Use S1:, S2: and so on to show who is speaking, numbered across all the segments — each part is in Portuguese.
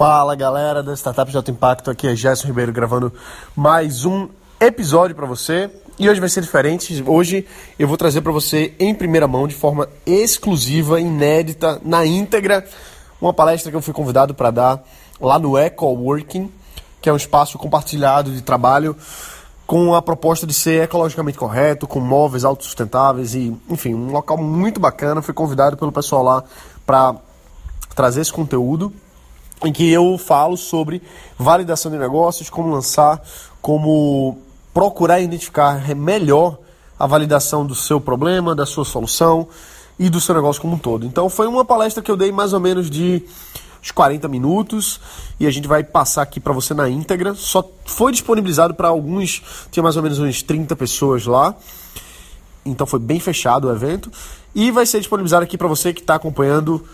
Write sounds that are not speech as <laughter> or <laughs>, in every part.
S1: Fala galera da Startup de Alto Impacto, aqui é Gerson Ribeiro gravando mais um episódio para você. E hoje vai ser diferente. Hoje eu vou trazer para você em primeira mão, de forma exclusiva, inédita, na íntegra, uma palestra que eu fui convidado para dar lá no Eco Working, que é um espaço compartilhado de trabalho com a proposta de ser ecologicamente correto, com móveis autossustentáveis e, enfim, um local muito bacana. Fui convidado pelo pessoal lá para trazer esse conteúdo em que eu falo sobre validação de negócios, como lançar, como procurar identificar melhor a validação do seu problema, da sua solução e do seu negócio como um todo. Então foi uma palestra que eu dei mais ou menos de uns 40 minutos e a gente vai passar aqui para você na íntegra. Só foi disponibilizado para alguns, tinha mais ou menos uns 30 pessoas lá. Então foi bem fechado o evento e vai ser disponibilizado aqui para você que está acompanhando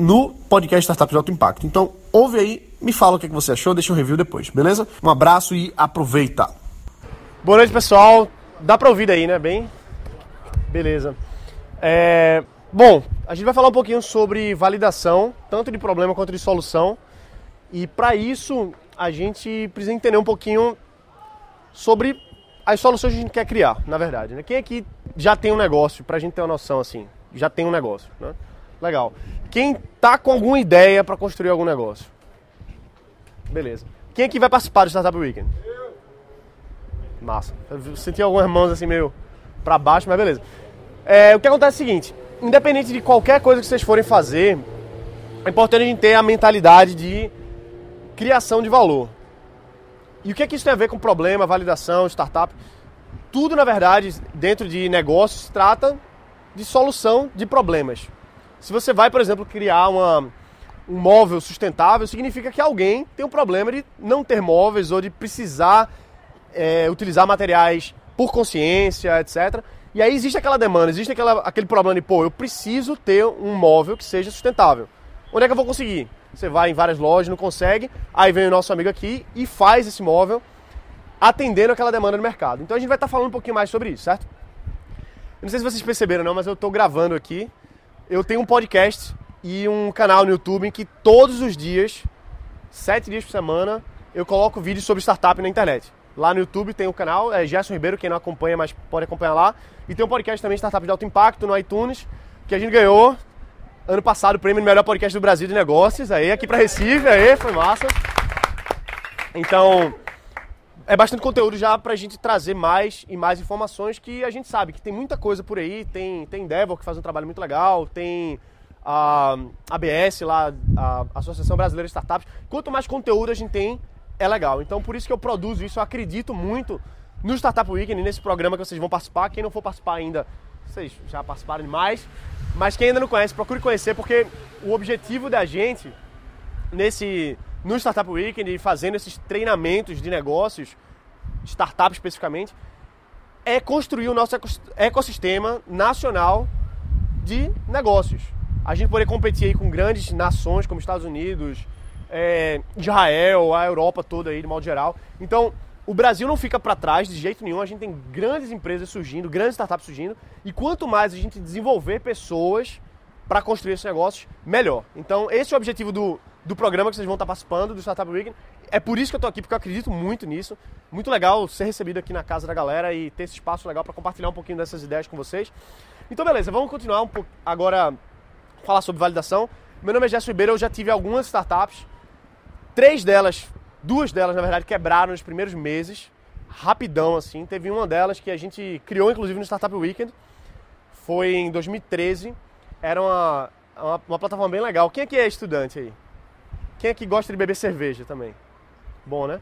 S1: no podcast Startup de Alto Impacto. Então, ouve aí, me fala o que você achou, deixa um review depois, beleza? Um abraço e aproveita!
S2: Boa noite, pessoal. Dá pra ouvir aí, né? Bem? Beleza. É... Bom, a gente vai falar um pouquinho sobre validação, tanto de problema quanto de solução. E para isso, a gente precisa entender um pouquinho sobre as soluções que a gente quer criar, na verdade. Né? Quem aqui já tem um negócio, pra gente ter uma noção assim, já tem um negócio, né? Legal. Quem tá com alguma ideia para construir algum negócio? Beleza. Quem aqui vai participar do Startup Weekend? Eu. Massa. Eu senti algumas mãos assim meio para baixo, mas beleza. É, o que acontece é o seguinte: independente de qualquer coisa que vocês forem fazer, é importante a gente ter a mentalidade de criação de valor. E o que é que isso tem a ver com problema, validação, startup? Tudo, na verdade, dentro de negócios, trata de solução de problemas. Se você vai, por exemplo, criar uma, um móvel sustentável, significa que alguém tem um problema de não ter móveis ou de precisar é, utilizar materiais por consciência, etc. E aí existe aquela demanda, existe aquela, aquele problema de, pô, eu preciso ter um móvel que seja sustentável. Onde é que eu vou conseguir? Você vai em várias lojas, não consegue, aí vem o nosso amigo aqui e faz esse móvel atendendo aquela demanda do mercado. Então a gente vai estar falando um pouquinho mais sobre isso, certo? Eu não sei se vocês perceberam não, mas eu estou gravando aqui eu tenho um podcast e um canal no YouTube em que todos os dias, sete dias por semana, eu coloco vídeos sobre startup na internet. Lá no YouTube tem o canal, é Gerson Ribeiro, quem não acompanha, mas pode acompanhar lá. E tem um podcast também, Startup de Alto Impacto, no iTunes, que a gente ganhou ano passado o prêmio de melhor podcast do Brasil de negócios, aí aqui para Recife, aí foi massa. Então, é bastante conteúdo já para a gente trazer mais e mais informações que a gente sabe que tem muita coisa por aí. Tem, tem Endeavor que faz um trabalho muito legal, tem a ABS lá, a Associação Brasileira de Startups. Quanto mais conteúdo a gente tem, é legal. Então por isso que eu produzo isso, eu acredito muito no Startup Weekend, nesse programa que vocês vão participar. Quem não for participar ainda, vocês já participaram demais. Mas quem ainda não conhece, procure conhecer, porque o objetivo da gente nesse no Startup Weekend, fazendo esses treinamentos de negócios, startup especificamente, é construir o nosso ecossistema nacional de negócios. A gente poder competir aí com grandes nações como Estados Unidos, é, Israel, a Europa toda aí, de modo geral. Então, o Brasil não fica para trás de jeito nenhum. A gente tem grandes empresas surgindo, grandes startups surgindo. E quanto mais a gente desenvolver pessoas para construir esses negócios, melhor. Então, esse é o objetivo do, do programa que vocês vão estar participando, do Startup Weekend. É por isso que eu estou aqui, porque eu acredito muito nisso. Muito legal ser recebido aqui na casa da galera e ter esse espaço legal para compartilhar um pouquinho dessas ideias com vocês. Então, beleza, vamos continuar um pouco agora falar sobre validação. Meu nome é Gerson Ribeiro, eu já tive algumas startups. Três delas, duas delas, na verdade, quebraram nos primeiros meses. Rapidão, assim. Teve uma delas que a gente criou, inclusive, no Startup Weekend. Foi em 2013. Era uma, uma, uma plataforma bem legal. Quem aqui é estudante aí? Quem é que gosta de beber cerveja também? Bom, né?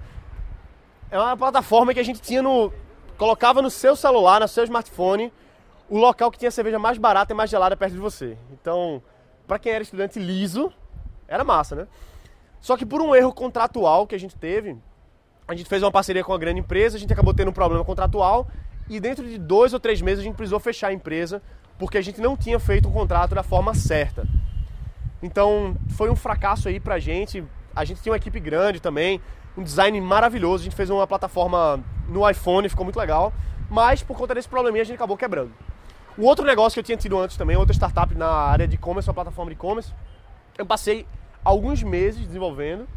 S2: É uma plataforma que a gente tinha no. colocava no seu celular, no seu smartphone, o local que tinha cerveja mais barata e mais gelada perto de você. Então, para quem era estudante liso, era massa, né? Só que por um erro contratual que a gente teve, a gente fez uma parceria com uma grande empresa, a gente acabou tendo um problema contratual e dentro de dois ou três meses a gente precisou fechar a empresa porque a gente não tinha feito um contrato da forma certa. Então foi um fracasso aí pra gente. A gente tinha uma equipe grande também, um design maravilhoso. A gente fez uma plataforma no iPhone, ficou muito legal. Mas por conta desse probleminha a gente acabou quebrando. O outro negócio que eu tinha tido antes também, outra startup na área de e-commerce, uma plataforma de e-commerce, eu passei alguns meses desenvolvendo,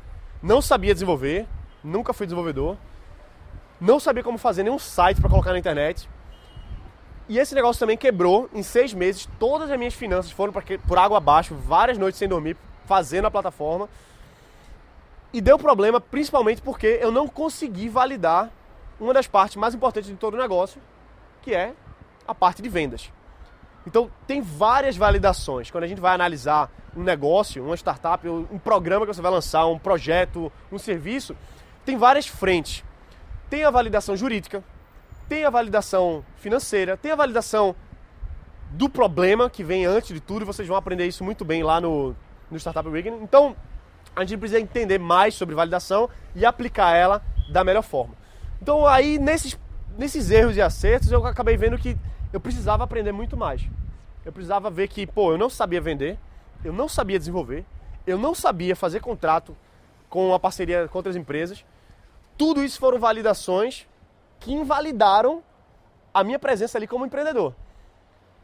S2: não sabia desenvolver, nunca fui desenvolvedor, não sabia como fazer nenhum site para colocar na internet. E esse negócio também quebrou em seis meses. Todas as minhas finanças foram por água abaixo, várias noites sem dormir, fazendo a plataforma. E deu problema principalmente porque eu não consegui validar uma das partes mais importantes de todo o negócio, que é a parte de vendas. Então, tem várias validações. Quando a gente vai analisar um negócio, uma startup, um programa que você vai lançar, um projeto, um serviço, tem várias frentes. Tem a validação jurídica, tem a validação financeira, tem a validação do problema que vem antes de tudo. Vocês vão aprender isso muito bem lá no, no Startup Weekend. Então, a gente precisa entender mais sobre validação e aplicar ela da melhor forma. Então, aí, nesses, nesses erros e acertos, eu acabei vendo que eu precisava aprender muito mais. Eu precisava ver que, pô, eu não sabia vender, eu não sabia desenvolver, eu não sabia fazer contrato com uma parceria com outras empresas. Tudo isso foram validações que invalidaram a minha presença ali como empreendedor.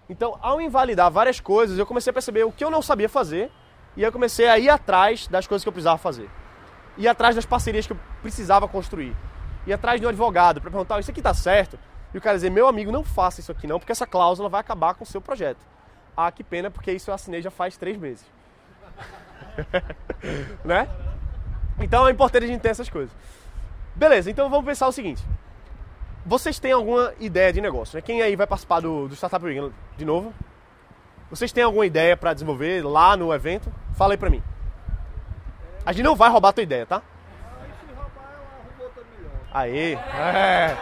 S2: Então, ao invalidar várias coisas, eu comecei a perceber o que eu não sabia fazer e eu comecei a ir atrás das coisas que eu precisava fazer. Ir atrás das parcerias que eu precisava construir. Ir atrás de um advogado para perguntar: isso aqui está certo? E o cara dizer, meu amigo, não faça isso aqui não, porque essa cláusula vai acabar com o seu projeto. Ah, que pena, porque isso eu assinei já faz três meses. <laughs> né? Então é importante a gente ter essas coisas. Beleza, então vamos pensar o seguinte. Vocês têm alguma ideia de negócio, né? Quem aí vai participar do, do Startup Weekend de novo? Vocês têm alguma ideia para desenvolver lá no evento? Fala aí pra mim. A gente não vai roubar a tua ideia, tá? Aí. É.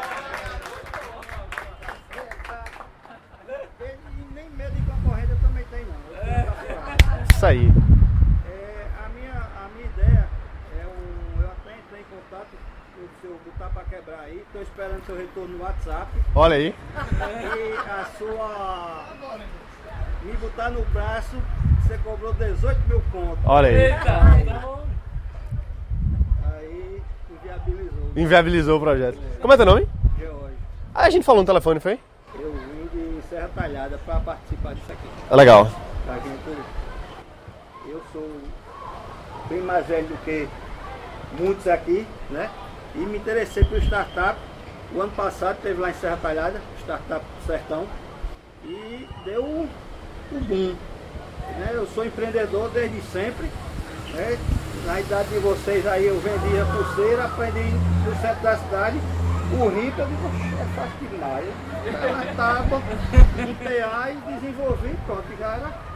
S2: Isso aí.
S3: É, a, minha, a minha ideia é um. Eu até entrei em contato com o seu botar para quebrar aí. Estou esperando seu retorno no WhatsApp.
S2: Olha aí.
S3: E a sua. Me botar no braço, você cobrou 18 mil contos.
S2: Olha aí.
S3: Então, aí inviabilizou.
S2: Inviabilizou o projeto. Como é teu nome?
S3: George.
S2: Ah, a gente falou no telefone, foi?
S3: Eu vim de Serra Talhada para participar disso aqui.
S2: É legal.
S3: Pra gente eu sou bem mais velho do que muitos aqui, né? E me interessei por startup. O ano passado teve lá em Serra Talhada, startup do Sertão, e deu o um boom. Né? Eu sou empreendedor desde sempre. Né? Na idade de vocês aí eu vendia pulseira, aprendi no centro da cidade. O rico, eu digo, é fácil demais. Eu estava em PA e desenvolvi, pronto, já era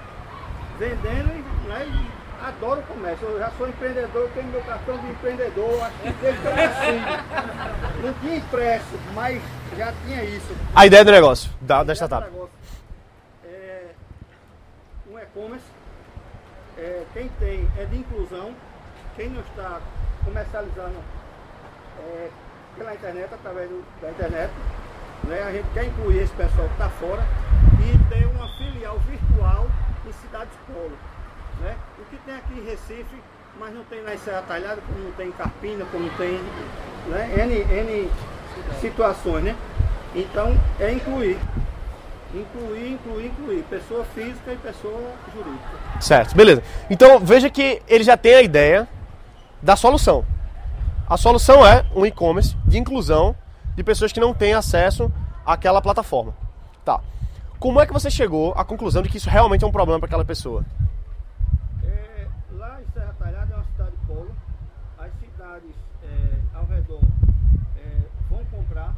S3: vendendo né, e adoro o comércio. Eu já sou empreendedor, eu tenho meu cartão de empreendedor, acho que desde que eu nasci. Não tinha impresso, mas já tinha isso.
S2: A ideia do negócio, da, da startup.
S3: É, um e-commerce, é, quem tem é de inclusão, quem não está comercializando é, pela internet, através do, da internet, né, a gente quer incluir esse pessoal que está fora e ter uma filial virtual em cidades polo. Né? Que tem aqui em Recife, mas não tem na Serra Talhada, como não tem em Carpina, como tem né? N, N situações. Né? Então é incluir. Incluir, incluir, incluir. Pessoa física e pessoa jurídica.
S2: Certo, beleza. Então veja que ele já tem a ideia da solução. A solução é um e-commerce de inclusão de pessoas que não têm acesso àquela plataforma. Tá. Como é que você chegou à conclusão de que isso realmente é um problema para aquela pessoa?
S3: É, lá em Serra Talhada é uma cidade polo. As cidades é, ao redor é, vão comprar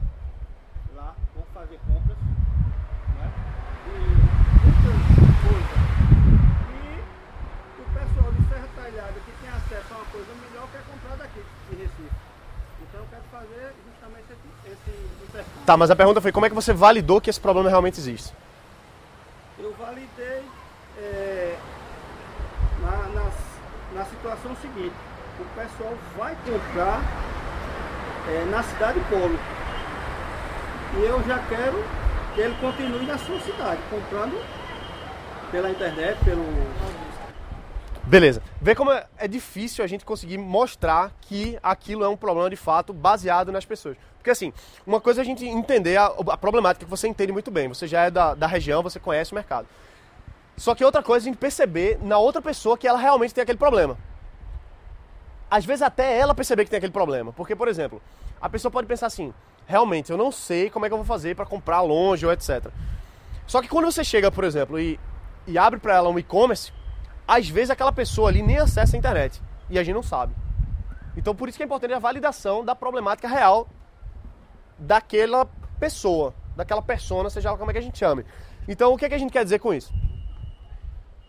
S3: lá, vão fazer compras. Né? E muitas coisas. E o pessoal de Serra Talhada que tem acesso a uma coisa melhor quer comprar daqui, de Recife. Então eu quero fazer justamente esse, esse intercâmbio.
S2: Tá, mas a pergunta foi como é que você validou que esse problema realmente existe?
S3: eu validei é, na, na, na, situação seguinte, o pessoal vai comprar é, na cidade polo. E eu já quero que ele continue na sua cidade, comprando pela internet, pelo.
S2: Beleza. Vê como é, difícil a gente conseguir mostrar que aquilo é um problema de fato baseado nas pessoas. Porque assim, uma coisa é a gente entender a, a problemática que você entende muito bem. Você já é da, da região, você conhece o mercado. Só que outra coisa é a gente perceber na outra pessoa que ela realmente tem aquele problema. às vezes até ela perceber que tem aquele problema. Porque, por exemplo, a pessoa pode pensar assim, realmente, eu não sei como é que eu vou fazer para comprar longe ou etc. Só que quando você chega, por exemplo, e, e abre para ela um e-commerce, às vezes aquela pessoa ali nem acessa a internet e a gente não sabe. Então por isso que é importante a validação da problemática real daquela pessoa, daquela persona, seja ela como é que a gente chame. Então o que, é que a gente quer dizer com isso?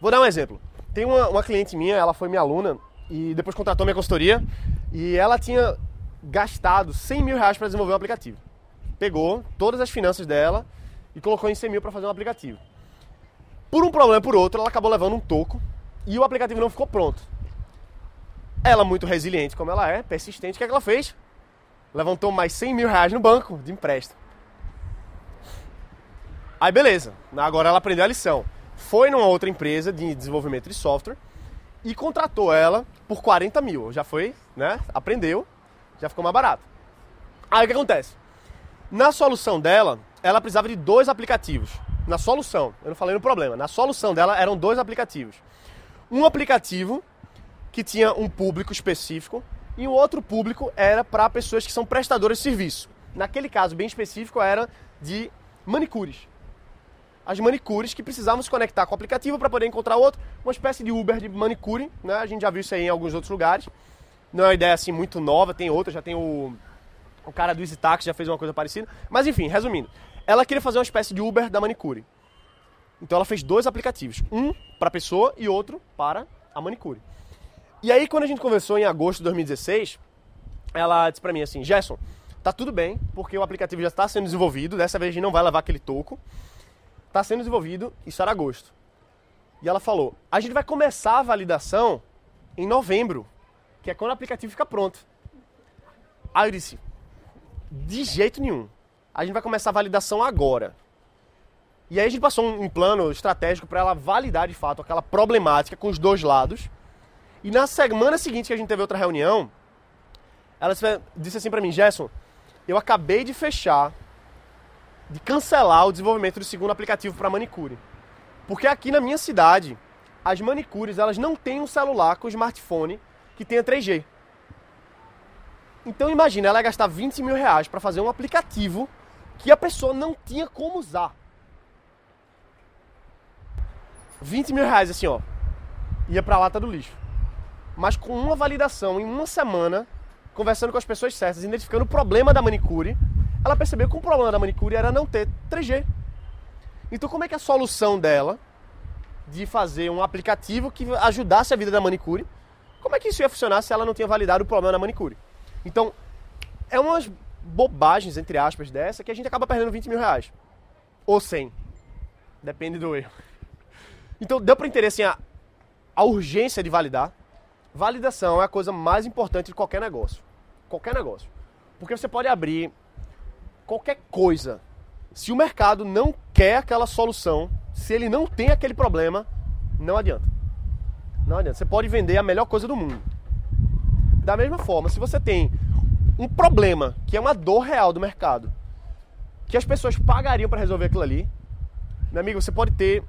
S2: Vou dar um exemplo. Tem uma, uma cliente minha, ela foi minha aluna e depois contratou minha consultoria e ela tinha gastado 100 mil reais para desenvolver um aplicativo. Pegou todas as finanças dela e colocou em 100 mil para fazer um aplicativo. Por um problema por outro, ela acabou levando um toco e o aplicativo não ficou pronto. Ela, muito resiliente como ela é, persistente, o que, é que ela fez? Levantou mais 100 mil reais no banco de empréstimo. Aí beleza, agora ela aprendeu a lição. Foi numa outra empresa de desenvolvimento de software e contratou ela por 40 mil. Já foi, né? Aprendeu, já ficou mais barato. Aí o que acontece? Na solução dela, ela precisava de dois aplicativos. Na solução, eu não falei no problema, na solução dela eram dois aplicativos. Um aplicativo que tinha um público específico e o outro público era para pessoas que são prestadoras de serviço. Naquele caso bem específico era de manicures. As manicures que precisavam se conectar com o aplicativo para poder encontrar outro, uma espécie de Uber de manicure, né? A gente já viu isso aí em alguns outros lugares. Não é uma ideia assim muito nova, tem outra, já tem o o cara do Easy Taxi já fez uma coisa parecida. Mas enfim, resumindo, ela queria fazer uma espécie de Uber da manicure. Então ela fez dois aplicativos, um para a pessoa e outro para a manicure. E aí, quando a gente conversou em agosto de 2016, ela disse pra mim assim: Gerson, tá tudo bem, porque o aplicativo já está sendo desenvolvido, dessa vez a gente não vai levar aquele toco. Está sendo desenvolvido, isso era agosto. E ela falou: a gente vai começar a validação em novembro, que é quando o aplicativo fica pronto. Aí eu disse: de jeito nenhum. A gente vai começar a validação agora. E aí a gente passou um, plano estratégico para ela validar de fato aquela problemática com os dois lados e na semana seguinte que a gente teve outra reunião, ela disse assim para mim, Gerson, eu acabei de fechar, de cancelar o desenvolvimento do segundo aplicativo para manicure. Porque aqui na minha cidade, as manicures elas não têm um celular com smartphone que tenha 3G. Então imagina, ela gastar 20 mil reais para fazer um aplicativo que a pessoa não tinha como usar. 20 mil reais assim, ó. Ia pra lata do lixo mas com uma validação em uma semana, conversando com as pessoas certas, identificando o problema da manicure, ela percebeu que o problema da manicure era não ter 3G. Então, como é que a solução dela de fazer um aplicativo que ajudasse a vida da manicure, como é que isso ia funcionar se ela não tinha validado o problema da manicure? Então, é umas bobagens, entre aspas, dessa, que a gente acaba perdendo 20 mil reais. Ou 100. Depende do erro. Então, deu para entender assim, a, a urgência de validar. Validação é a coisa mais importante de qualquer negócio. Qualquer negócio. Porque você pode abrir qualquer coisa. Se o mercado não quer aquela solução, se ele não tem aquele problema, não adianta. Não adianta. Você pode vender a melhor coisa do mundo. Da mesma forma, se você tem um problema, que é uma dor real do mercado, que as pessoas pagariam para resolver aquilo ali, meu amigo, você pode ter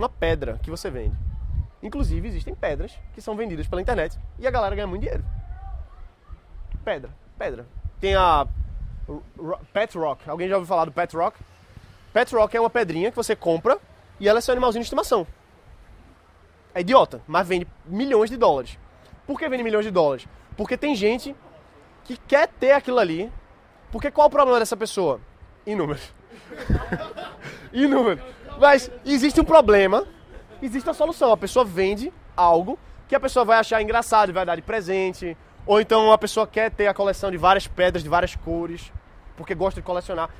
S2: uma pedra que você vende Inclusive, existem pedras que são vendidas pela internet e a galera ganha muito dinheiro. Pedra, pedra. Tem a Pet Rock. Alguém já ouviu falar do Pet Rock? Pet Rock é uma pedrinha que você compra e ela é seu animalzinho de estimação. É idiota, mas vende milhões de dólares. Por que vende milhões de dólares? Porque tem gente que quer ter aquilo ali. Porque qual o problema dessa pessoa? Inúmeros. <laughs> Inúmeros. Mas existe um problema existe a solução. A pessoa vende algo que a pessoa vai achar engraçado vai dar de presente. Ou então a pessoa quer ter a coleção de várias pedras de várias cores, porque gosta de colecionar.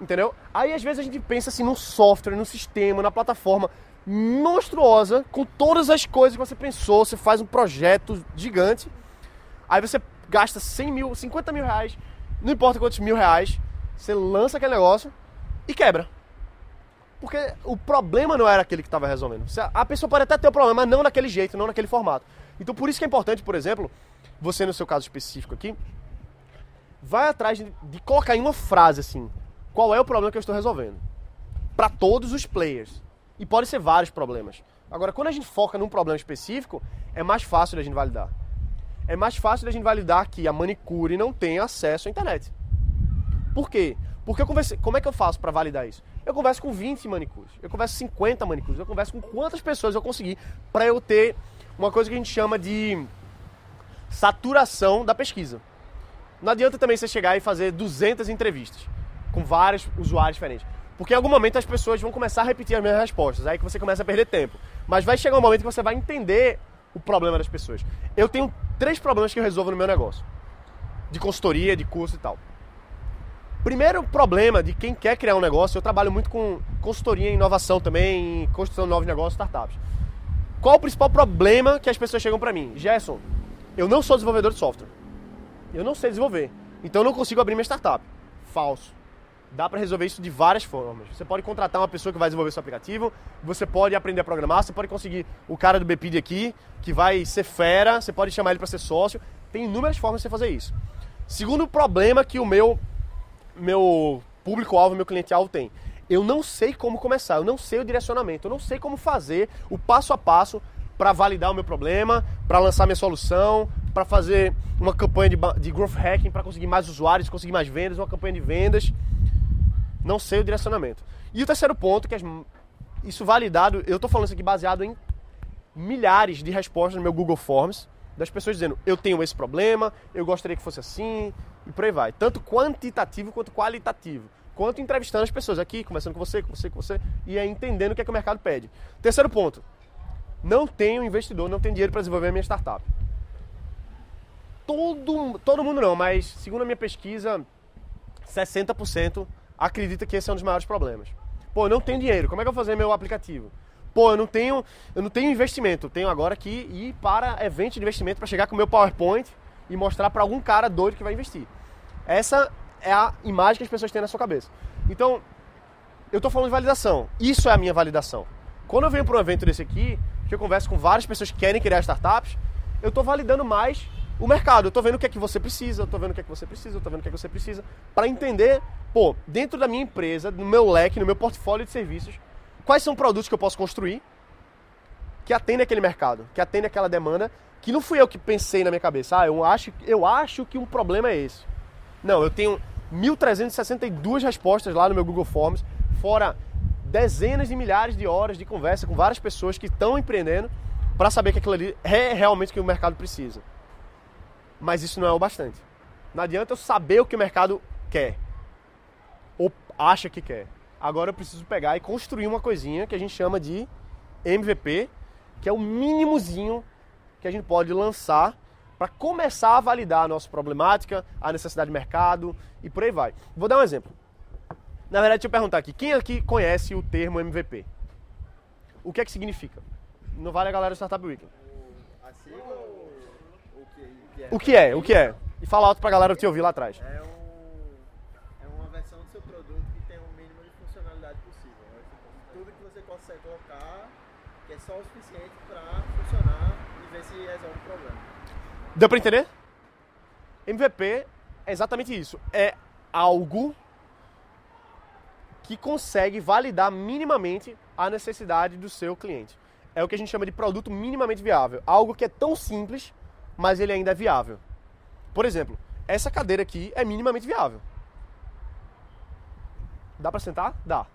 S2: Entendeu? Aí às vezes a gente pensa assim no software, no sistema, na plataforma monstruosa, com todas as coisas que você pensou, você faz um projeto gigante, aí você gasta 100 mil, 50 mil reais, não importa quantos mil reais, você lança aquele negócio e quebra. Porque o problema não era aquele que estava resolvendo. A pessoa pode até ter o problema, mas não naquele jeito, não naquele formato. Então por isso que é importante, por exemplo, você no seu caso específico aqui, vai atrás de, de colocar em uma frase assim, qual é o problema que eu estou resolvendo? Para todos os players. E pode ser vários problemas. Agora, quando a gente foca num problema específico, é mais fácil da gente validar. é mais fácil da gente validar que a manicure não tem acesso à internet. Por quê? Porque eu conversei, como é que eu faço para validar isso? Eu converso com 20 manicures, eu converso com 50 manicures, eu converso com quantas pessoas eu conseguir para eu ter uma coisa que a gente chama de saturação da pesquisa. Não adianta também você chegar e fazer 200 entrevistas com vários usuários diferentes. Porque em algum momento as pessoas vão começar a repetir as mesmas respostas, aí que você começa a perder tempo. Mas vai chegar um momento que você vai entender o problema das pessoas. Eu tenho três problemas que eu resolvo no meu negócio: de consultoria, de curso e tal. Primeiro problema de quem quer criar um negócio, eu trabalho muito com consultoria em inovação também, em construção de novos negócios, startups. Qual o principal problema que as pessoas chegam para mim? Gerson, eu não sou desenvolvedor de software. Eu não sei desenvolver. Então eu não consigo abrir minha startup. Falso. Dá para resolver isso de várias formas. Você pode contratar uma pessoa que vai desenvolver seu aplicativo, você pode aprender a programar, você pode conseguir o cara do BPD aqui, que vai ser fera, você pode chamar ele para ser sócio. Tem inúmeras formas de você fazer isso. Segundo problema que o meu meu público-alvo, meu cliente-alvo tem. Eu não sei como começar, eu não sei o direcionamento, eu não sei como fazer o passo a passo para validar o meu problema, para lançar minha solução, para fazer uma campanha de, de growth hacking para conseguir mais usuários, conseguir mais vendas, uma campanha de vendas. Não sei o direcionamento. E o terceiro ponto, que é isso validado, eu estou falando isso aqui baseado em milhares de respostas no meu Google Forms, das pessoas dizendo, eu tenho esse problema, eu gostaria que fosse assim, e por aí vai. Tanto quantitativo quanto qualitativo. Quanto entrevistando as pessoas aqui, conversando com você, com você, com você, e aí entendendo o que é que o mercado pede. Terceiro ponto, não tenho investidor, não tenho dinheiro para desenvolver a minha startup. Todo, todo mundo não, mas segundo a minha pesquisa, 60% acredita que esse é um dos maiores problemas. Pô, não tenho dinheiro, como é que eu vou fazer meu aplicativo? Pô, eu não tenho, eu não tenho investimento, eu tenho agora que ir para evento de investimento para chegar com o meu PowerPoint e mostrar para algum cara doido que vai investir. Essa é a imagem que as pessoas têm na sua cabeça. Então, eu estou falando de validação. Isso é a minha validação. Quando eu venho para um evento desse aqui, que eu converso com várias pessoas que querem criar startups, eu estou validando mais o mercado. Eu estou vendo o que é que você precisa, eu estou vendo o que é que você precisa, eu estou vendo o que é que você precisa, para entender, pô, dentro da minha empresa, no meu leque, no meu portfólio de serviços, quais são produtos que eu posso construir que atendem aquele mercado, que atendem aquela demanda, que não fui eu que pensei na minha cabeça, ah, eu acho, eu acho que um problema é esse. Não, eu tenho 1.362 respostas lá no meu Google Forms, fora dezenas de milhares de horas de conversa com várias pessoas que estão empreendendo para saber que aquilo ali é realmente o que o mercado precisa. Mas isso não é o bastante. Não adianta eu saber o que o mercado quer ou acha que quer. Agora eu preciso pegar e construir uma coisinha que a gente chama de MVP, que é o mínimozinho que a gente pode lançar para começar a validar a nossa problemática, a necessidade de mercado e por aí vai. Vou dar um exemplo. Na verdade, deixa eu perguntar aqui, quem aqui conhece o termo MVP? O que é que significa? Não vale a galera do Startup Weekend. O que é? O que é? E fala alto pra galera te ouvir lá atrás.
S4: É, um, é uma versão do seu produto que tem o mínimo de funcionalidade possível. Né? Tudo que você consegue colocar só o suficiente para funcionar e ver se resolve o problema.
S2: Deu pra entender? MVP é exatamente isso. É algo que consegue validar minimamente a necessidade do seu cliente. É o que a gente chama de produto minimamente viável. Algo que é tão simples, mas ele ainda é viável. Por exemplo, essa cadeira aqui é minimamente viável. Dá para sentar? Dá.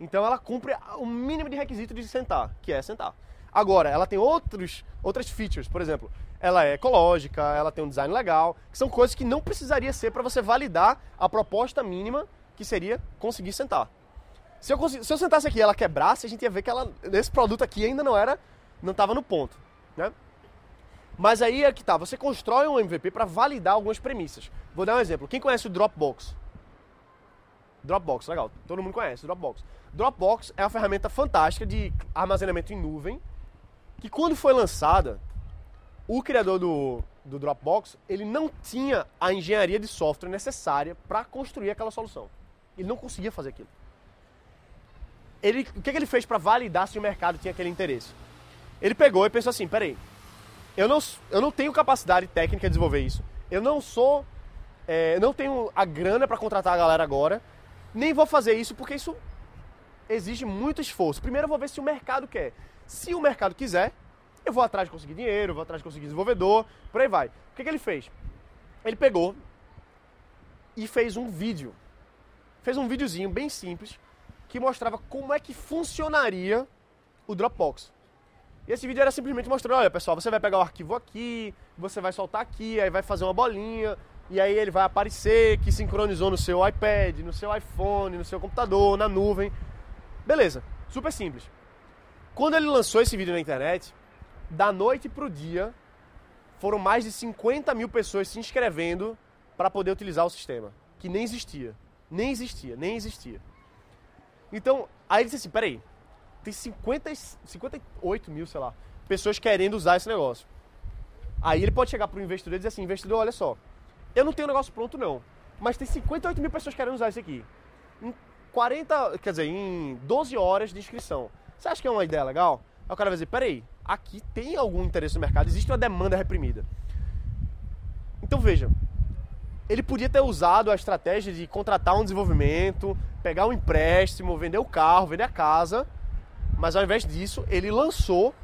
S2: Então ela cumpre o mínimo de requisito de sentar, que é sentar. Agora, ela tem outros, outras features, por exemplo, ela é ecológica, ela tem um design legal, que são coisas que não precisaria ser para você validar a proposta mínima que seria conseguir sentar. Se eu, se eu sentasse aqui e ela quebrasse, a gente ia ver que ela, esse produto aqui ainda não era, não estava no ponto, né? Mas aí é que tá, você constrói um MVP para validar algumas premissas. Vou dar um exemplo. Quem conhece o Dropbox? Dropbox, legal. Todo mundo conhece Dropbox. Dropbox é uma ferramenta fantástica de armazenamento em nuvem, que quando foi lançada, o criador do, do Dropbox, ele não tinha a engenharia de software necessária para construir aquela solução. Ele não conseguia fazer aquilo. Ele, o que, que ele fez para validar se o mercado tinha aquele interesse? Ele pegou e pensou assim, peraí, eu não, eu não tenho capacidade técnica de desenvolver isso. Eu não sou, é, eu não tenho a grana para contratar a galera agora, nem vou fazer isso porque isso exige muito esforço. Primeiro eu vou ver se o mercado quer. Se o mercado quiser, Eu vou atrás de conseguir dinheiro, vou atrás de conseguir desenvolvedor, por aí vai. O que, que ele fez? Ele pegou e fez um vídeo. Fez um videozinho bem simples que mostrava como é que funcionaria o Dropbox. E esse vídeo era simplesmente mostrando, olha pessoal, você vai pegar o arquivo aqui, você vai soltar aqui, aí vai fazer uma bolinha, e aí ele vai aparecer que sincronizou no seu iPad, no seu iPhone, no seu computador, na nuvem. Beleza, super simples. Quando ele lançou esse vídeo na internet, da noite pro dia, foram mais de 50 mil pessoas se inscrevendo para poder utilizar o sistema, que nem existia. Nem existia, nem existia. Então, aí ele disse assim, peraí, tem 50, 58 mil, sei lá, pessoas querendo usar esse negócio. Aí ele pode chegar para o investidor e dizer assim, investidor, olha só, eu não tenho o negócio pronto não, mas tem 58 mil pessoas querendo usar isso aqui. Em 40, quer dizer, em 12 horas de inscrição. Você acha que é uma ideia legal? Aí o cara vai dizer, peraí, aqui tem algum interesse no mercado, existe uma demanda reprimida. Então veja, ele podia ter usado a estratégia de contratar um desenvolvimento, pegar um empréstimo, vender o carro, vender a casa, mas ao invés disso, ele lançou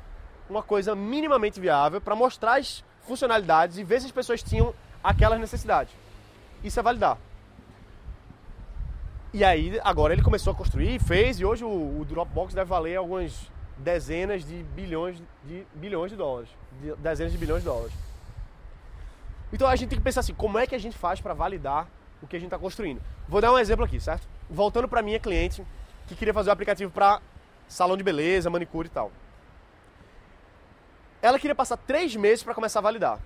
S2: uma coisa minimamente viável para mostrar as funcionalidades e ver se as pessoas tinham aquelas necessidades. Isso é validar. E aí, agora ele começou a construir, fez, e hoje o, o Dropbox deve valer algumas dezenas de bilhões de bilhões de dólares, de, dezenas de bilhões de dólares. Então a gente tem que pensar assim, como é que a gente faz para validar o que a gente está construindo? Vou dar um exemplo aqui, certo? Voltando para minha cliente que queria fazer um aplicativo para salão de beleza, manicure e tal. Ela queria passar três meses para começar a validar.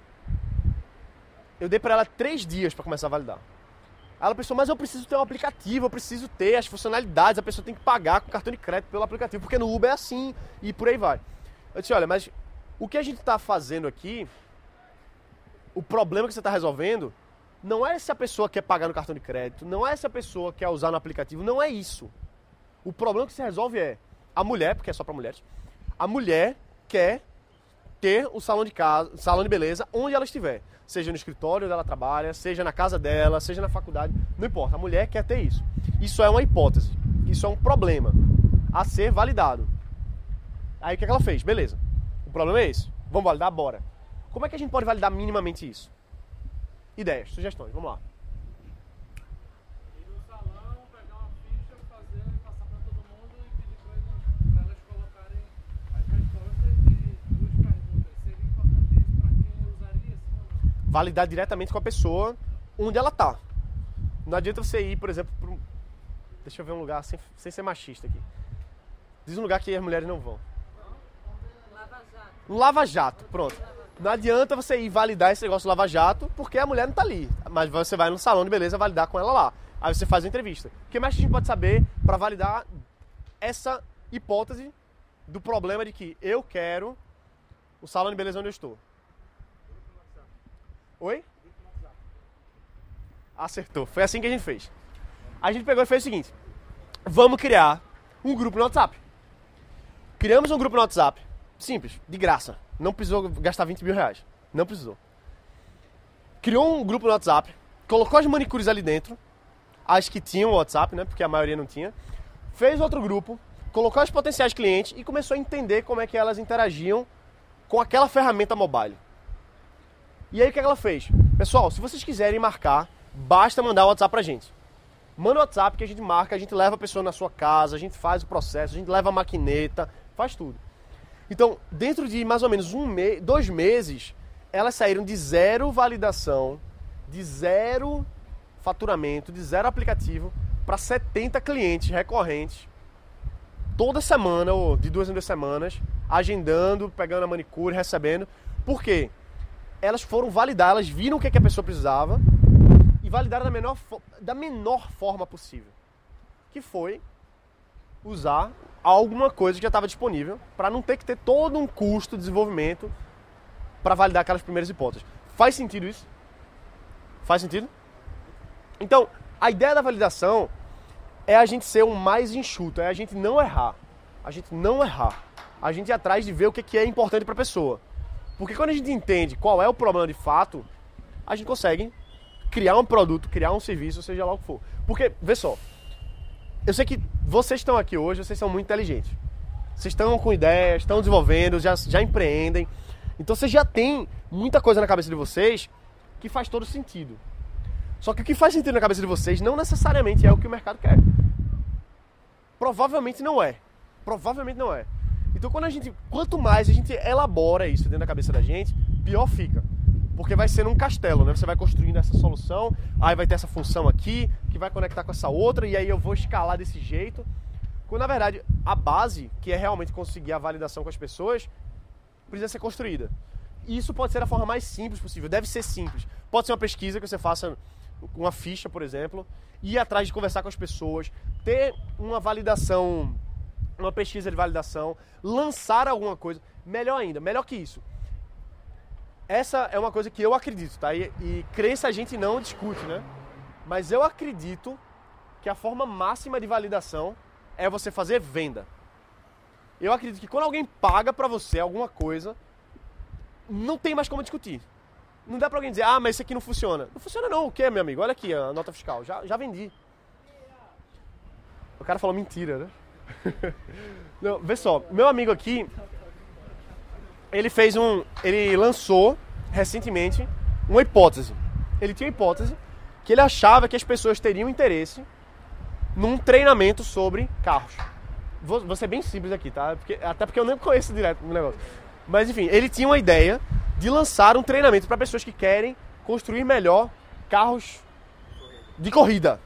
S2: Eu dei para ela três dias para começar a validar. Ela pensou, mas eu preciso ter um aplicativo, eu preciso ter as funcionalidades, a pessoa tem que pagar com cartão de crédito pelo aplicativo, porque no Uber é assim e por aí vai. Eu disse, olha, mas o que a gente está fazendo aqui, o problema que você está resolvendo, não é se a pessoa quer pagar no cartão de crédito, não é se a pessoa quer usar no aplicativo, não é isso. O problema que se resolve é a mulher, porque é só para mulheres, a mulher quer ter o salão de casa, salão de beleza onde ela estiver, seja no escritório onde ela trabalha, seja na casa dela, seja na faculdade, não importa. A mulher quer ter isso. Isso é uma hipótese, isso é um problema a ser validado. Aí o que, é que ela fez? Beleza. O problema é esse. Vamos validar, bora. Como é que a gente pode validar minimamente isso? Ideias, sugestões, vamos lá. Validar diretamente com a pessoa onde ela tá. Não adianta você ir, por exemplo, para um... Deixa eu ver um lugar sem, sem ser machista aqui. Diz um lugar que as mulheres não vão. Lava Jato. Lava Jato, pronto. Não adianta você ir validar esse negócio Lava Jato, porque a mulher não tá ali. Mas você vai no salão de beleza validar com ela lá. Aí você faz a entrevista. O que mais a gente pode saber para validar essa hipótese do problema de que eu quero o salão de beleza onde eu estou? Oi? Acertou. Foi assim que a gente fez. A gente pegou e fez o seguinte: vamos criar um grupo no WhatsApp. Criamos um grupo no WhatsApp. Simples, de graça. Não precisou gastar 20 mil reais. Não precisou. Criou um grupo no WhatsApp, colocou as manicures ali dentro, as que tinham o WhatsApp, né? Porque a maioria não tinha. Fez outro grupo, colocou as potenciais clientes e começou a entender como é que elas interagiam com aquela ferramenta mobile. E aí o que ela fez? Pessoal, se vocês quiserem marcar, basta mandar o WhatsApp pra gente. Manda o WhatsApp que a gente marca, a gente leva a pessoa na sua casa, a gente faz o processo, a gente leva a maquineta, faz tudo. Então, dentro de mais ou menos um mês, dois meses, elas saíram de zero validação, de zero faturamento, de zero aplicativo, para 70 clientes recorrentes, toda semana, ou de duas em duas semanas, agendando, pegando a manicure, recebendo. Por quê? Elas foram validar, elas viram o que, é que a pessoa precisava e validaram da menor, da menor forma possível. Que foi usar alguma coisa que já estava disponível para não ter que ter todo um custo de desenvolvimento para validar aquelas primeiras hipóteses. Faz sentido isso? Faz sentido? Então, a ideia da validação é a gente ser o mais enxuto, é a gente não errar. A gente não errar. A gente ir atrás de ver o que é importante para a pessoa. Porque quando a gente entende qual é o problema de fato, a gente consegue criar um produto, criar um serviço, seja lá o que for. Porque, vê só, eu sei que vocês estão aqui hoje, vocês são muito inteligentes. Vocês estão com ideias, estão desenvolvendo, já, já empreendem. Então vocês já têm muita coisa na cabeça de vocês que faz todo sentido. Só que o que faz sentido na cabeça de vocês não necessariamente é o que o mercado quer. Provavelmente não é. Provavelmente não é. Então quando a gente, quanto mais a gente elabora isso dentro da cabeça da gente, pior fica. Porque vai ser um castelo, né? Você vai construindo essa solução, aí vai ter essa função aqui, que vai conectar com essa outra, e aí eu vou escalar desse jeito. Quando na verdade a base, que é realmente conseguir a validação com as pessoas, precisa ser construída. E isso pode ser a forma mais simples possível, deve ser simples. Pode ser uma pesquisa que você faça uma ficha, por exemplo, ir atrás de conversar com as pessoas, ter uma validação, uma pesquisa de validação, lançar alguma coisa. Melhor ainda, melhor que isso. Essa é uma coisa que eu acredito, tá? E, e crença a gente não discute, né? Mas eu acredito que a forma máxima de validação é você fazer venda. Eu acredito que quando alguém paga para você alguma coisa, não tem mais como discutir. Não dá pra alguém dizer, ah, mas isso aqui não funciona. Não funciona não, o que, meu amigo? Olha aqui a nota fiscal, já, já vendi. O cara falou mentira, né? <laughs> não, vê só, meu amigo aqui, ele fez um. Ele lançou recentemente uma hipótese. Ele tinha uma hipótese que ele achava que as pessoas teriam interesse num treinamento sobre carros. Vou, vou ser bem simples aqui, tá? Porque, até porque eu nem conheço direto o negócio. Mas enfim, ele tinha uma ideia de lançar um treinamento para pessoas que querem construir melhor carros de corrida.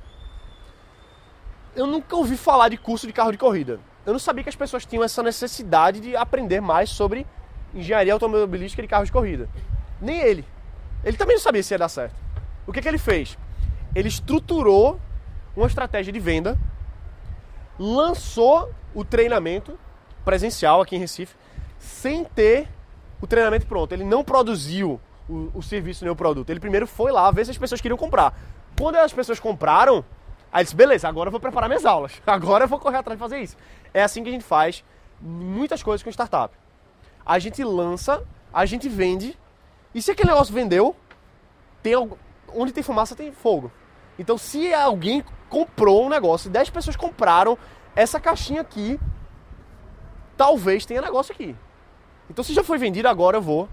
S2: Eu nunca ouvi falar de curso de carro de corrida. Eu não sabia que as pessoas tinham essa necessidade de aprender mais sobre engenharia automobilística de carros de corrida. Nem ele. Ele também não sabia se ia dar certo. O que, que ele fez? Ele estruturou uma estratégia de venda, lançou o treinamento presencial aqui em Recife, sem ter o treinamento pronto. Ele não produziu o, o serviço nem o produto. Ele primeiro foi lá ver se as pessoas queriam comprar. Quando as pessoas compraram, aí disse, beleza, agora eu vou preparar minhas aulas. <laughs> Agora eu vou correr atrás de fazer isso. É assim que a gente faz muitas coisas com startup. A gente lança, a gente vende, e se aquele negócio vendeu, tem onde tem fumaça tem fogo. Então se alguém comprou um negócio, 10 pessoas compraram essa caixinha aqui, talvez tenha negócio aqui. Então se já foi vendido, agora eu vou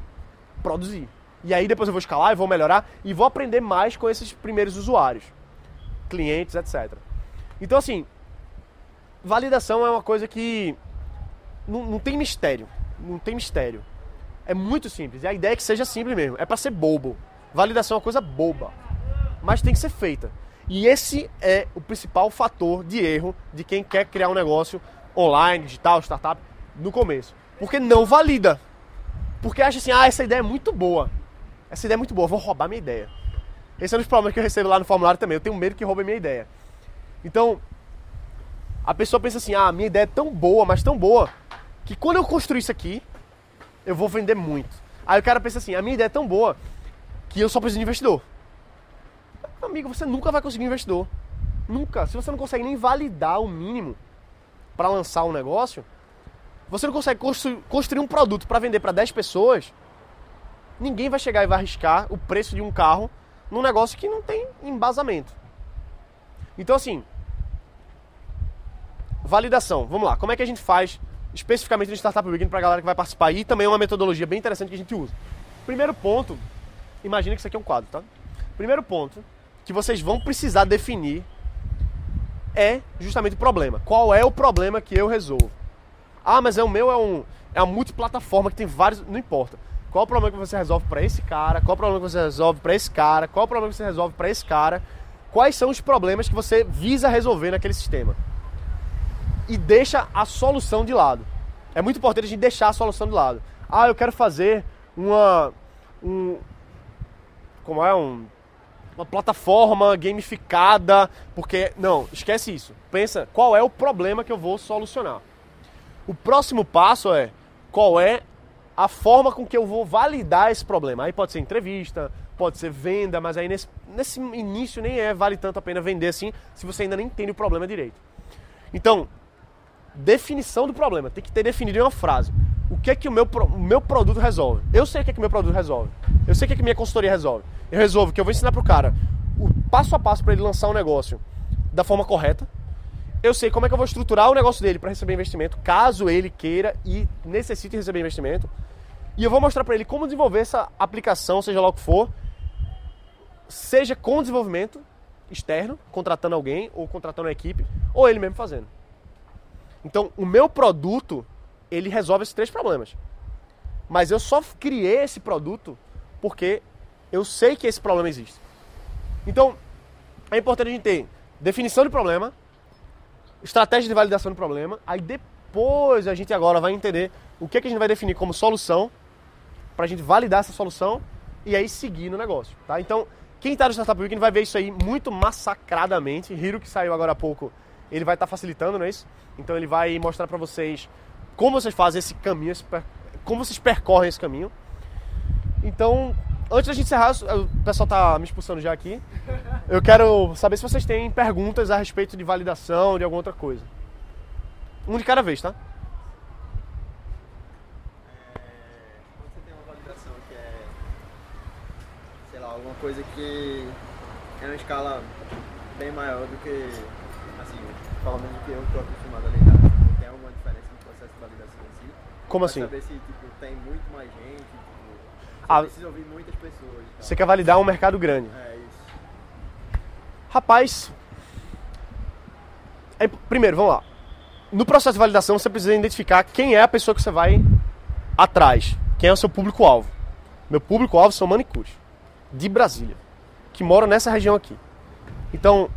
S2: produzir. E aí depois eu vou escalar, eu vou melhorar e vou aprender mais com esses primeiros usuários, clientes, etc. Então assim, validação é uma coisa que não, não tem mistério, não tem mistério. É muito simples. E a ideia é que seja simples mesmo. É para ser bobo. Validação é uma coisa boba, mas tem que ser feita. E esse é o principal fator de erro de quem quer criar um negócio online, digital, startup no começo. Porque não valida. Porque acha assim, ah, essa ideia é muito boa. Essa ideia é muito boa, vou roubar minha ideia. Esse é um dos problemas que eu recebo lá no formulário também. Eu tenho medo que roubem minha ideia. Então, a pessoa pensa assim, ah, minha ideia é tão boa, mas tão boa, que quando eu construir isso aqui, eu vou vender muito. Aí o cara pensa assim, a minha ideia é tão boa que eu só preciso de investidor. Amigo, você nunca vai conseguir investidor. Nunca. Se você não consegue nem validar o mínimo para lançar um negócio, você não consegue construir um produto para vender para 10 pessoas, ninguém vai chegar e vai arriscar o preço de um carro num negócio que não tem embasamento. Então, assim, validação. Vamos lá, como é que a gente faz especificamente no Startup Weekend para a galera que vai participar? E também é uma metodologia bem interessante que a gente usa. Primeiro ponto, imagina que isso aqui é um quadro, tá? Primeiro ponto que vocês vão precisar definir é justamente o problema. Qual é o problema que eu resolvo? Ah, mas é o meu é um é uma multiplataforma que tem vários, não importa. Qual o problema que você resolve para esse cara? Qual o problema que você resolve para esse cara? Qual o problema que você resolve para esse cara? Quais são os problemas que você visa resolver naquele sistema? E deixa a solução de lado. É muito importante a gente deixar a solução de lado. Ah, eu quero fazer uma um como é um uma plataforma gamificada, porque não, esquece isso. Pensa, qual é o problema que eu vou solucionar? O próximo passo é qual é a forma com que eu vou validar esse problema. Aí pode ser entrevista, pode ser venda, mas aí nesse, nesse início nem é vale tanto a pena vender assim, se você ainda nem entende o problema direito. Então, definição do problema, tem que ter definido em uma frase. O que é que o meu, o meu produto resolve? Eu sei o que é que o meu produto resolve. Eu sei o que é que minha consultoria resolve. Eu resolvo que eu vou ensinar pro cara o passo a passo para ele lançar um negócio da forma correta, eu sei como é que eu vou estruturar o negócio dele para receber investimento, caso ele queira e necessite receber investimento. E eu vou mostrar para ele como desenvolver essa aplicação, seja lá o que for, seja com desenvolvimento externo, contratando alguém ou contratando uma equipe, ou ele mesmo fazendo. Então, o meu produto, ele resolve esses três problemas. Mas eu só criei esse produto porque eu sei que esse problema existe. Então, é importante a gente ter definição de problema, estratégia de validação do problema, aí depois a gente agora vai entender o que, é que a gente vai definir como solução, para a gente validar essa solução e aí seguir no negócio, tá? Então, quem está no Startup Weekend vai ver isso aí muito massacradamente. Hiro, que saiu agora há pouco, ele vai estar tá facilitando, não é isso? Então ele vai mostrar para vocês como vocês fazem esse caminho, como vocês percorrem esse caminho. Então, antes da gente encerrar, o pessoal tá me expulsando já aqui. Eu quero saber se vocês têm perguntas a respeito de validação, de alguma outra coisa. Um de cada vez, tá?
S4: Quando você tem uma validação que é, sei lá, alguma coisa que é uma escala bem maior do que, assim, pelo menos do que eu estou acostumado a lidar. Tem alguma diferença no processo de validação em si?
S2: Como assim?
S4: saber se, tipo, tem muito mais gente, você
S2: Ah,
S4: precisa ouvir muitas pessoas.
S2: Você quer validar um mercado grande.
S4: É isso.
S2: Rapaz, é- primeiro, vamos lá. No processo de validação, você precisa identificar quem é a pessoa que você vai atrás. Quem é o seu público-alvo. Meu público-alvo são manicures, de Brasília, que moram nessa região aqui. Então,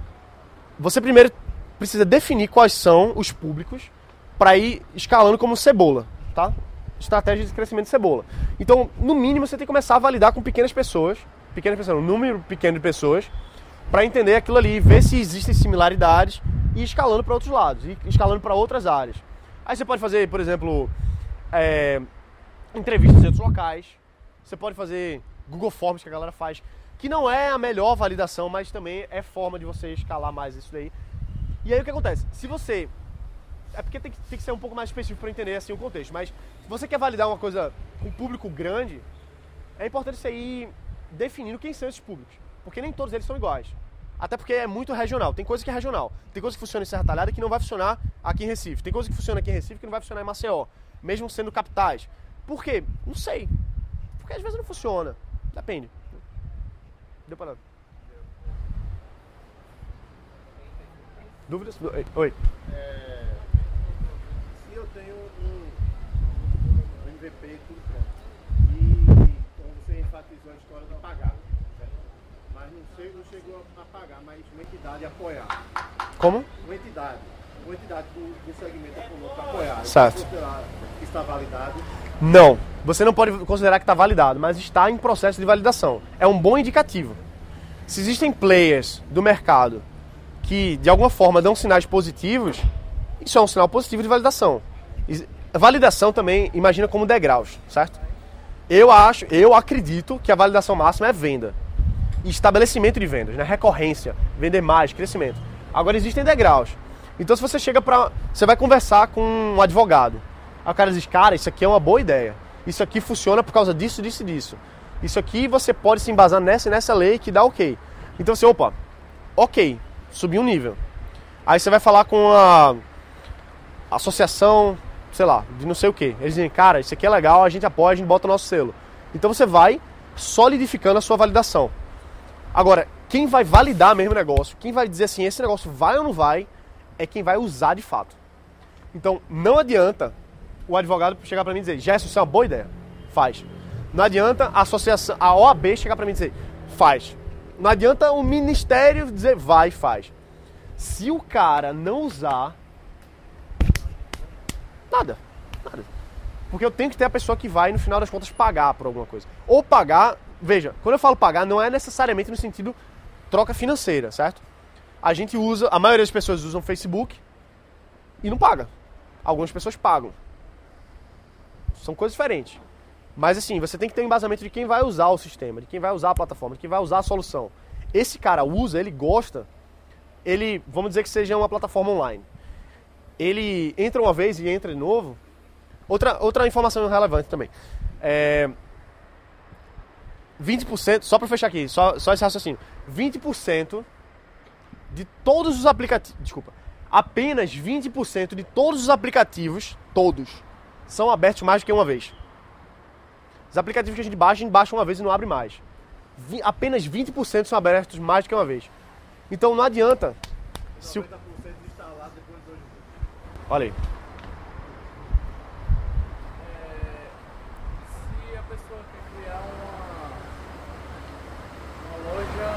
S2: você primeiro precisa definir quais são os públicos para ir escalando como cebola, tá? Estratégia de crescimento de cebola. Então, no mínimo, você tem que começar a validar com pequenas pessoas, pequenas pessoas, um número pequeno de pessoas, para entender aquilo ali, ver se existem similaridades e escalando para outros lados, e escalando para outras áreas. Aí você pode fazer, por exemplo, é, entrevistas em outros locais, você pode fazer Google Forms que a galera faz, que não é a melhor validação, mas também é forma de você escalar mais isso daí. E aí o que acontece? Se você. É porque tem que, tem que ser um pouco mais específico para entender assim o contexto, mas se você quer validar uma coisa com público grande, é importante você ir definindo quem são esses públicos. Porque nem todos eles são iguais. Até porque é muito regional. Tem coisa que é regional. Tem coisa que funciona em Serra Talhada que não vai funcionar aqui em Recife. Tem coisa que funciona aqui em Recife que não vai funcionar em Maceió. Mesmo sendo capitais. Por quê? Não sei. Porque às vezes não funciona. Depende. Deu pra nada. Dúvidas? Oi. Oi.
S5: Se eu tenho um, tudo pronto, e como você enfatizou a história de pagar, certo? mas não, sei, não chegou a pagar, mas uma entidade apoiar.
S2: Como?
S5: Uma entidade, uma entidade do, do segmento econômico apoiar.
S2: Certo.
S5: Que está validado.
S2: Não. Você não pode considerar que está validado, mas está em processo de validação. É um bom indicativo. Se existem players do mercado que de alguma forma dão sinais positivos, isso é um sinal positivo de validação. Validação também imagina como degraus, certo? Eu acho, eu acredito que a validação máxima é venda. Estabelecimento de vendas, né? Recorrência, vender mais, crescimento. Agora existem degraus. Então se você chega para, você vai conversar com um advogado. Aí o cara diz: "Cara, isso aqui é uma boa ideia. Isso aqui funciona por causa disso, disso e disso. Isso aqui você pode se embasar nessa e nessa lei que dá OK". Então você, opa, OK, subir um nível. Aí você vai falar com a associação, sei lá, de não sei o que. Eles dizem, cara, isso aqui é legal, a gente apoia, a gente bota o nosso selo. Então você vai solidificando a sua validação. Agora, quem vai validar mesmo o negócio, quem vai dizer assim, esse negócio vai ou não vai, é quem vai usar de fato. Então, não adianta o advogado chegar para mim e dizer, Gerson, isso é uma boa ideia. Faz. Não adianta a associação, a OAB chegar para mim e dizer, faz. Não adianta o ministério dizer, vai, faz. Se o cara não usar, nada. Nada. Porque eu tenho que ter a pessoa que vai, no final das contas, pagar por alguma coisa. Ou pagar, veja, quando eu falo pagar, não é necessariamente no sentido troca financeira, certo? A gente usa, a maioria das pessoas usam Facebook e não paga. Algumas pessoas pagam. São coisas diferentes. Mas assim, você tem que ter um embasamento de quem vai usar o sistema, de quem vai usar a plataforma, de quem vai usar a solução. Esse cara usa, ele gosta, ele, vamos dizer que seja uma plataforma online. Ele entra uma vez e entra de novo. Outra, outra informação relevante também. É, 20%, só para fechar aqui, só, só esse raciocínio. 20% de todos os aplicativos. Desculpa. apenas 20% de todos os aplicativos, todos, são abertos mais do que uma vez. Os aplicativos que a gente baixa, a gente baixa uma vez e não abre mais. Vi- apenas 20% são abertos mais do que uma vez. Então não adianta. Se o...
S5: 90% instalado depois de dois meses.
S2: Olha aí.
S6: se a pessoa quer criar uma, loja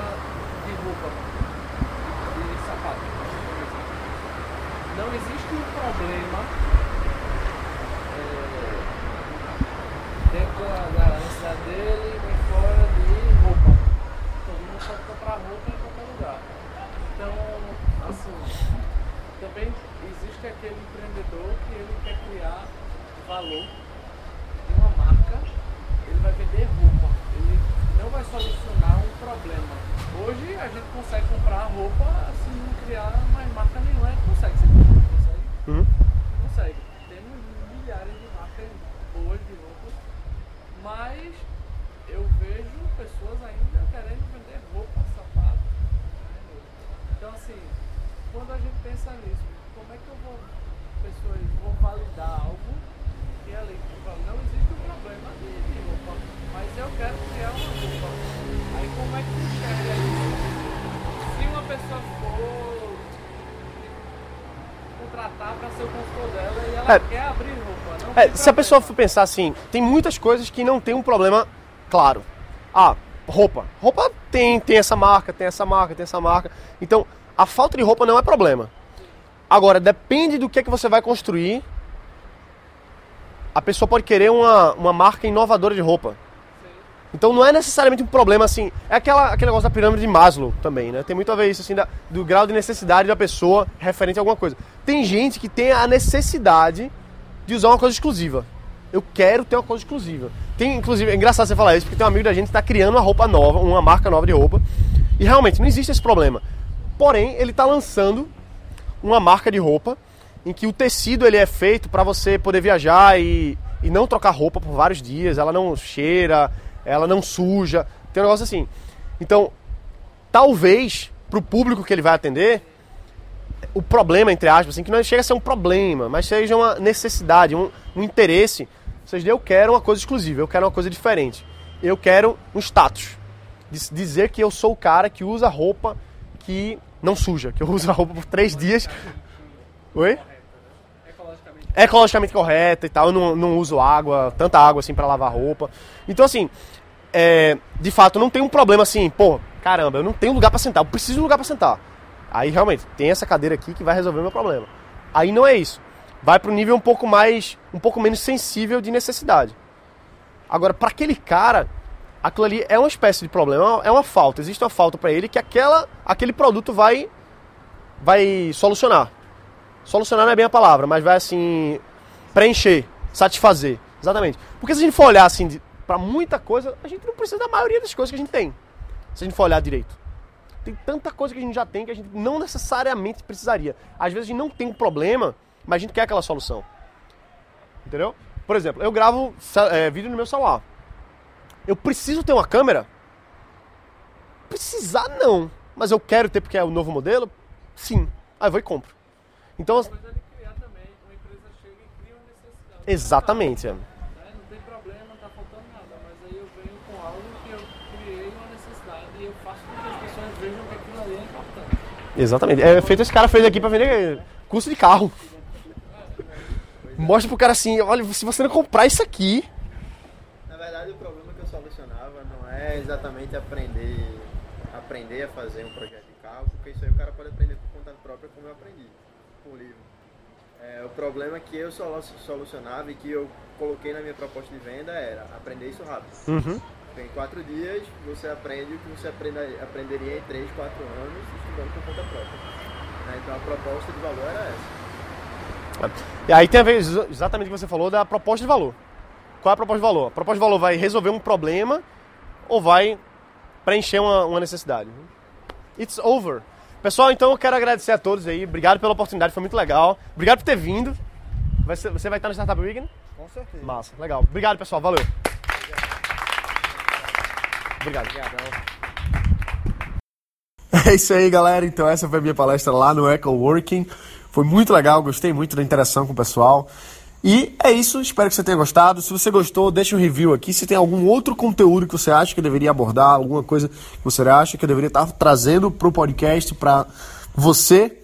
S6: de roupa, de sapato, não existe um problema é, dentro da necessidade dele, nem fora de roupa. Todo mundo pode comprar roupa em qualquer lugar. Então, assim, também existe aquele empreendedor que ele quer criar valor de uma marca, ele vai vender roupa. Ele não vai solucionar um problema. Hoje a gente consegue comprar roupa assim, não criar mais marca nenhuma, a gente consegue. Você consegue?
S2: Uhum.
S6: Consegue. Temos milhares de marcas boas de roupas, mas eu vejo pessoas ainda querendo vender roupa, sapato. né? Então assim, quando a gente pensa nisso, como é que eu vou, pessoas vão validar algo que é ali, que fala, não existe um problema de, de roupa, mas eu quero criar uma roupa. Aí como é que tu enxerga isso? Se uma pessoa for contratar para ser o consultor dela e ela
S2: É.
S6: quer abrir roupa, não
S2: É, se a pessoa for pensar assim, tem muitas coisas que não tem um problema claro. Ah, roupa. Roupa tem, tem essa marca, tem essa marca, tem essa marca. Então, a falta de roupa não é problema. Agora, depende do que, é que você vai construir. A pessoa pode querer uma, uma marca inovadora de roupa. Então não é necessariamente um problema assim. É aquela, aquele negócio da pirâmide de Maslow também, né? Tem muito a ver isso, assim, da- do grau de necessidade da pessoa referente a alguma coisa. Tem gente que tem a necessidade de usar uma coisa exclusiva. Eu quero ter uma coisa exclusiva. Tem, inclusive, é engraçado você falar isso, porque tem um amigo da gente que está criando uma roupa nova, uma marca nova de roupa. E realmente não existe esse problema. Porém, ele está lançando uma marca de roupa em que o tecido ele é feito para você poder viajar e, e não trocar roupa por vários dias. Ela não cheira, ela não suja. Tem um negócio assim. Então, talvez para o público que ele vai atender, o problema, entre aspas, assim, que não chega a ser um problema, mas seja uma necessidade, um, um interesse. Ou seja, eu quero uma coisa exclusiva, eu quero uma coisa diferente. Eu quero um status. Diz- Dizer que eu sou o cara que usa roupa que não suja, que eu uso a roupa por três dias. Oi?
S6: Ecologicamente.
S2: ecologicamente correta e tal. Eu não, não uso água, tanta água assim pra lavar roupa. Então, assim, é, de fato, não tem um problema assim, pô, caramba, eu não tenho lugar pra sentar, eu preciso de um lugar pra sentar. Aí realmente, tem essa cadeira aqui que vai resolver meu problema. Aí não é isso. Vai pro nível um pouco mais, um pouco menos sensível de necessidade. Agora, para aquele cara, aquilo ali é uma espécie de problema, é uma falta. Existe uma falta para ele que aquela, aquele produto vai, vai solucionar. Solucionar não é bem a palavra, mas vai assim preencher, satisfazer, exatamente. Porque se a gente for olhar assim para muita coisa, a gente não precisa da maioria das coisas que a gente tem. Se a gente for olhar direito. Tem tanta coisa que a gente já tem que a gente não necessariamente precisaria. Às vezes a gente não tem um problema, mas a gente quer aquela solução. Entendeu? Por exemplo, eu gravo é, vídeo no meu celular. Eu preciso ter uma câmera? Precisar não. Mas eu quero ter porque é o novo modelo? Sim. Aí vou e compro. Então,
S6: Coisa de criar também, uma empresa chega e cria uma necessidade.
S2: exatamente. é.
S6: Né? Não tem problema, não tá faltando nada, mas aí eu venho com algo que eu criei uma necessidade e eu faço com que as pessoas vejam que aquilo ali é importante.
S2: Exatamente. É feito esse cara fez aqui pra vender curso de carro. Mostra pro cara assim, olha, se você não comprar isso aqui,
S4: Na verdade, o problema que eu solucionava não é exatamente aprender, aprender a fazer um projeto de carro, porque isso aí o cara pode aprender por conta própria, como eu aprendi, por livro. É, o problema que eu solu- solucionava e que eu coloquei na minha proposta de venda era aprender isso rápido.
S2: Uhum.
S4: Em quatro dias, você aprende o que você aprenda- aprenderia em três, quatro anos estudando por conta própria. Né? Então, a proposta de valor era essa.
S2: E aí tem a ver exa- exatamente o que você falou da proposta de valor. Qual é a proposta de valor? A proposta de valor vai resolver um problema ou vai preencher uma, uma necessidade? It's over. Pessoal, então eu quero agradecer a todos aí. Obrigado pela oportunidade, foi muito legal. Obrigado por ter vindo. Você vai estar no Startup Weekend?
S3: Com certeza.
S2: Massa, legal. Obrigado, pessoal. Valeu. Obrigado.
S1: É isso aí, galera. Então essa foi a minha palestra lá no Eco Working.
S2: Foi muito legal, gostei muito da interação com o pessoal. E é isso, espero que você tenha gostado. Se você gostou, deixa um review aqui. Se tem algum outro conteúdo que você acha que eu deveria abordar, alguma coisa que você acha que eu deveria estar trazendo para o podcast para você,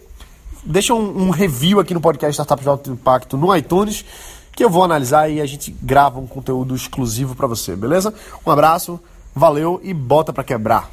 S2: deixa um, um, review aqui no podcast Startup de Alto Impacto no iTunes, que eu vou analisar e a gente grava um conteúdo exclusivo para você, beleza? Um abraço, valeu e bota para quebrar.